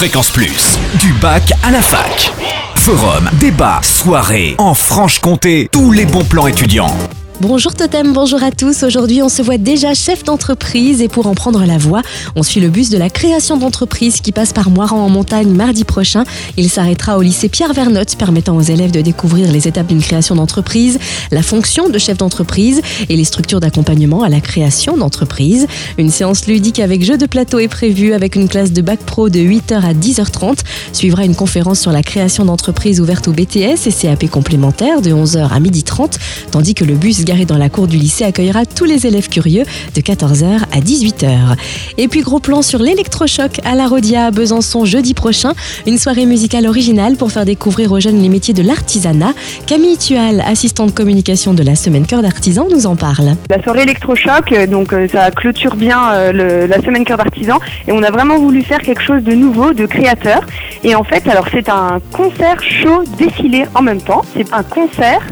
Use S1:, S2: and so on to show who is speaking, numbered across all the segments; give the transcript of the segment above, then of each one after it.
S1: Fréquence Plus, du bac à la fac. Forum, débat, soirée, en Franche-Comté, tous les bons plans étudiants.
S2: Bonjour Totem, bonjour à tous. Aujourd'hui, on se voit déjà chef d'entreprise et pour en prendre la voie, on suit le bus de la création d'entreprise qui passe par Moiran en montagne mardi prochain. Il s'arrêtera au lycée Pierre Vernotte, permettant aux élèves de découvrir les étapes d'une création d'entreprise, la fonction de chef d'entreprise et les structures d'accompagnement à la création d'entreprise. Une séance ludique avec jeu de plateau est prévue avec une classe de bac pro de 8h à 10h30. Suivra une conférence sur la création d'entreprise ouverte au BTS et CAP complémentaires de 11h à 12h30, tandis que le bus garé dans la cour du lycée accueillera tous les élèves curieux de 14h à 18h. Et puis gros plan sur l'électrochoc à la Rodia à Besançon jeudi prochain, une soirée musicale originale pour faire découvrir aux jeunes les métiers de l'artisanat. Camille Tual, assistante communication de la semaine cœur d'artisan, nous en parle.
S3: La soirée électrochoc, euh, donc euh, ça clôture bien euh, la semaine cœur d'artisan et on a vraiment voulu faire quelque chose de nouveau, de créateur. Et en fait, alors c'est un concert show défilé en même temps. C'est un concert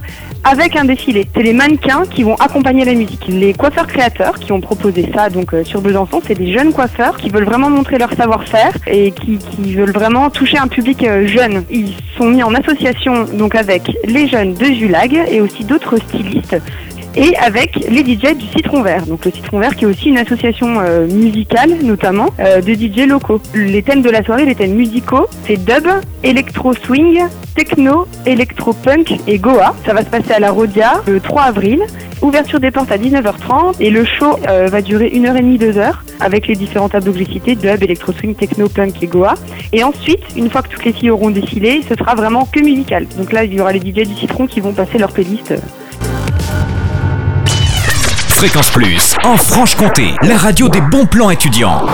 S3: avec un défilé. C'est les mannequins qui vont accompagner la musique. Les coiffeurs créateurs qui ont proposé ça donc euh, sur Besançon, c'est des jeunes coiffeurs qui veulent vraiment montrer leur savoir-faire et qui, veulent vraiment toucher un public euh, jeune. Ils sont mis en association donc avec les jeunes de Julag et aussi d'autres stylistes et avec les DJ du Citron Vert. Donc le Citron Vert qui est aussi une association euh, musicale notamment euh, de DJ locaux. Les thèmes de la soirée, les thèmes musicaux, c'est dub, électro swing, techno, électro punk et goa. Ça va se passer à la Rodia le 3 avril. Ouverture des portes à 19h30 et le show euh, va durer 1h30, 2h avec les différents tableaux que j'ai dub, électro swing, techno, punk et goa. Et ensuite, une fois que toutes les filles auront défilé, ce sera vraiment que musical. Donc là, il y aura les DJ du Citron qui vont passer leur playlist.
S1: Fréquence Plus, en Franche-Comté, la radio des bons plans étudiants.